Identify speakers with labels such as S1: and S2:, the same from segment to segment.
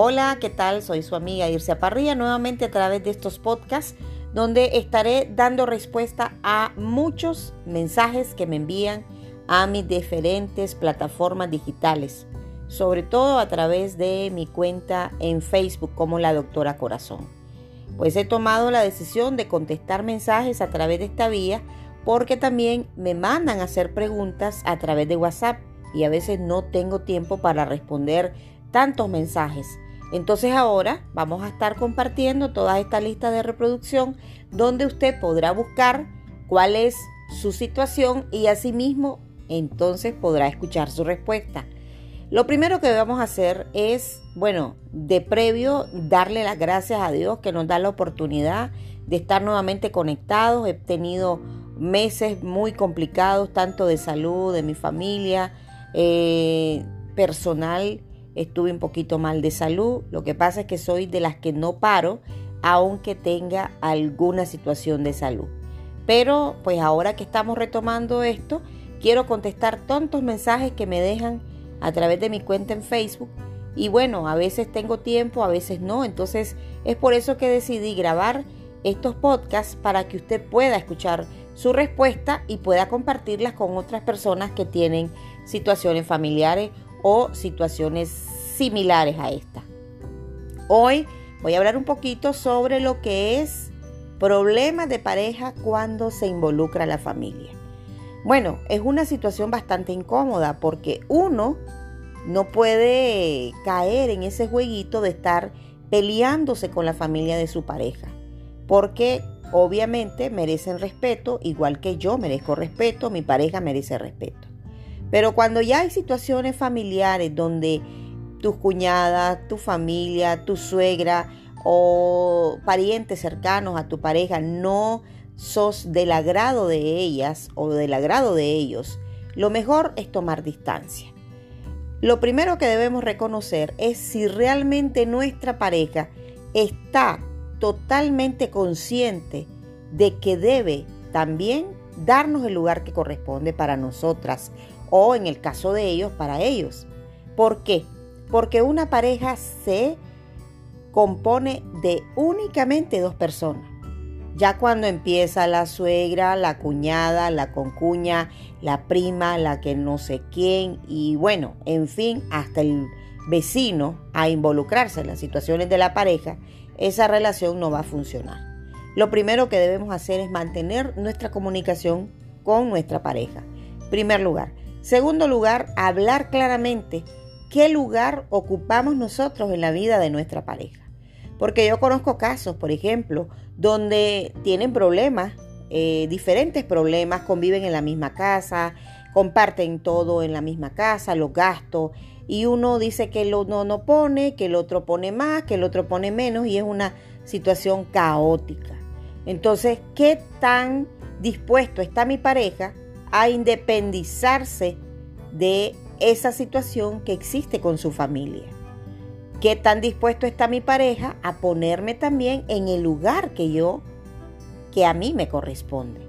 S1: Hola, ¿qué tal? Soy su amiga Irse Parrilla nuevamente a través de estos podcasts donde estaré dando respuesta a muchos mensajes que me envían a mis diferentes plataformas digitales, sobre todo a través de mi cuenta en Facebook como la doctora Corazón. Pues he tomado la decisión de contestar mensajes a través de esta vía porque también me mandan a hacer preguntas a través de WhatsApp y a veces no tengo tiempo para responder tantos mensajes. Entonces ahora vamos a estar compartiendo toda esta lista de reproducción donde usted podrá buscar cuál es su situación y asimismo entonces podrá escuchar su respuesta. Lo primero que vamos a hacer es, bueno, de previo darle las gracias a Dios que nos da la oportunidad de estar nuevamente conectados. He tenido meses muy complicados, tanto de salud, de mi familia, eh, personal estuve un poquito mal de salud. Lo que pasa es que soy de las que no paro aunque tenga alguna situación de salud. Pero pues ahora que estamos retomando esto, quiero contestar tantos mensajes que me dejan a través de mi cuenta en Facebook. Y bueno, a veces tengo tiempo, a veces no. Entonces es por eso que decidí grabar estos podcasts para que usted pueda escuchar su respuesta y pueda compartirlas con otras personas que tienen situaciones familiares o situaciones similares a esta. Hoy voy a hablar un poquito sobre lo que es problemas de pareja cuando se involucra la familia. Bueno, es una situación bastante incómoda porque uno no puede caer en ese jueguito de estar peleándose con la familia de su pareja, porque obviamente merecen respeto, igual que yo merezco respeto, mi pareja merece respeto. Pero cuando ya hay situaciones familiares donde tus cuñadas, tu familia, tu suegra o parientes cercanos a tu pareja no sos del agrado de ellas o del agrado de ellos, lo mejor es tomar distancia. Lo primero que debemos reconocer es si realmente nuestra pareja está totalmente consciente de que debe también darnos el lugar que corresponde para nosotras o en el caso de ellos, para ellos. ¿Por qué? Porque una pareja se compone de únicamente dos personas. Ya cuando empieza la suegra, la cuñada, la concuña, la prima, la que no sé quién y bueno, en fin, hasta el vecino a involucrarse en las situaciones de la pareja, esa relación no va a funcionar. Lo primero que debemos hacer es mantener nuestra comunicación con nuestra pareja. Primer lugar. Segundo lugar, hablar claramente qué lugar ocupamos nosotros en la vida de nuestra pareja. Porque yo conozco casos, por ejemplo, donde tienen problemas, eh, diferentes problemas, conviven en la misma casa, comparten todo en la misma casa, los gastos, y uno dice que el uno no pone, que el otro pone más, que el otro pone menos, y es una situación caótica. Entonces, ¿qué tan dispuesto está mi pareja a independizarse de esa situación que existe con su familia. ¿Qué tan dispuesto está mi pareja a ponerme también en el lugar que yo, que a mí me corresponde?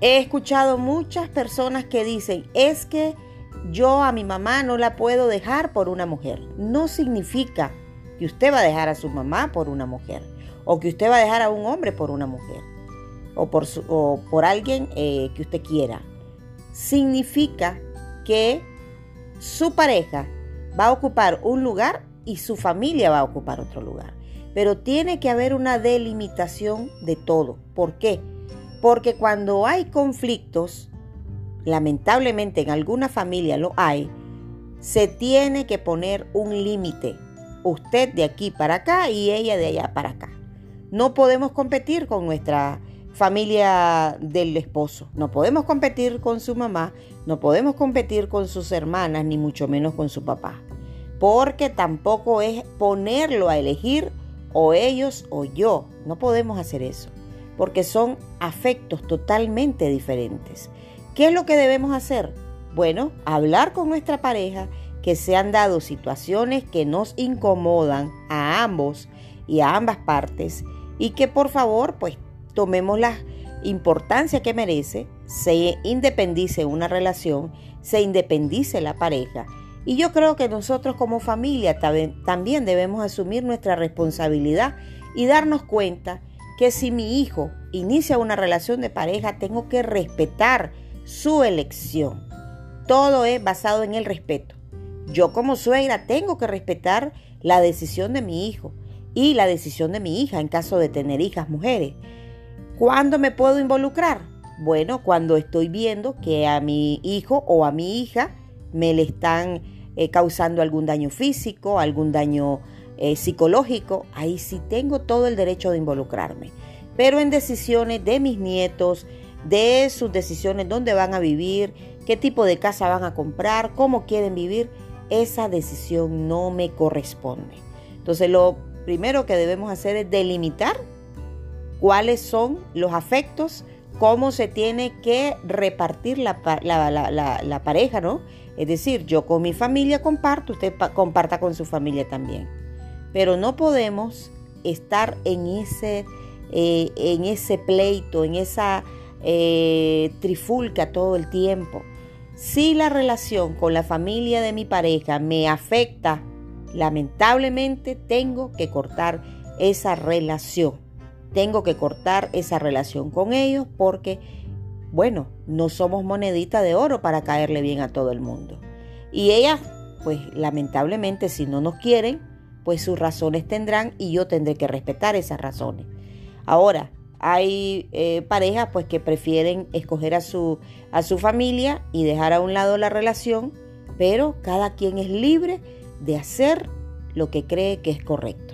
S1: He escuchado muchas personas que dicen, es que yo a mi mamá no la puedo dejar por una mujer. No significa que usted va a dejar a su mamá por una mujer o que usted va a dejar a un hombre por una mujer o por, por alguien eh, que usted quiera. Significa que su pareja va a ocupar un lugar y su familia va a ocupar otro lugar. Pero tiene que haber una delimitación de todo. ¿Por qué? Porque cuando hay conflictos, lamentablemente en alguna familia lo hay, se tiene que poner un límite. Usted de aquí para acá y ella de allá para acá. No podemos competir con nuestra familia del esposo. No podemos competir con su mamá, no podemos competir con sus hermanas, ni mucho menos con su papá. Porque tampoco es ponerlo a elegir o ellos o yo. No podemos hacer eso. Porque son afectos totalmente diferentes. ¿Qué es lo que debemos hacer? Bueno, hablar con nuestra pareja que se han dado situaciones que nos incomodan a ambos y a ambas partes y que por favor pues tomemos la importancia que merece, se independice una relación, se independice la pareja Y yo creo que nosotros como familia también debemos asumir nuestra responsabilidad y darnos cuenta que si mi hijo inicia una relación de pareja, tengo que respetar su elección. Todo es basado en el respeto. Yo como suegra tengo que respetar la decisión de mi hijo y la decisión de mi hija en caso de tener hijas mujeres. ¿Cuándo me puedo involucrar? Bueno, cuando estoy viendo que a mi hijo o a mi hija me le están eh, causando algún daño físico, algún daño eh, psicológico, ahí sí tengo todo el derecho de involucrarme. Pero en decisiones de mis nietos, de sus decisiones, dónde van a vivir, qué tipo de casa van a comprar, cómo quieren vivir, esa decisión no me corresponde. Entonces lo primero que debemos hacer es delimitar cuáles son los afectos, cómo se tiene que repartir la, la, pareja, ¿no? Es decir, yo con mi familia comparto, usted comparta con su familia también. Pero no podemos estar en ese, eh, en ese pleito, en esa eh, trifulca todo el tiempo. Si la relación con la familia de mi pareja me afecta, lamentablemente tengo que cortar esa relación. Tengo que cortar esa relación con ellos porque, bueno, no somos monedita de oro para caerle bien a todo el mundo. Y ellas, pues lamentablemente, si no nos quieren, pues sus razones tendrán y yo tendré que respetar esas razones. Ahora, hay eh, parejas pues que prefieren escoger a su, a su familia y dejar a un lado la relación, pero cada quien es libre de hacer lo que cree que es correcto.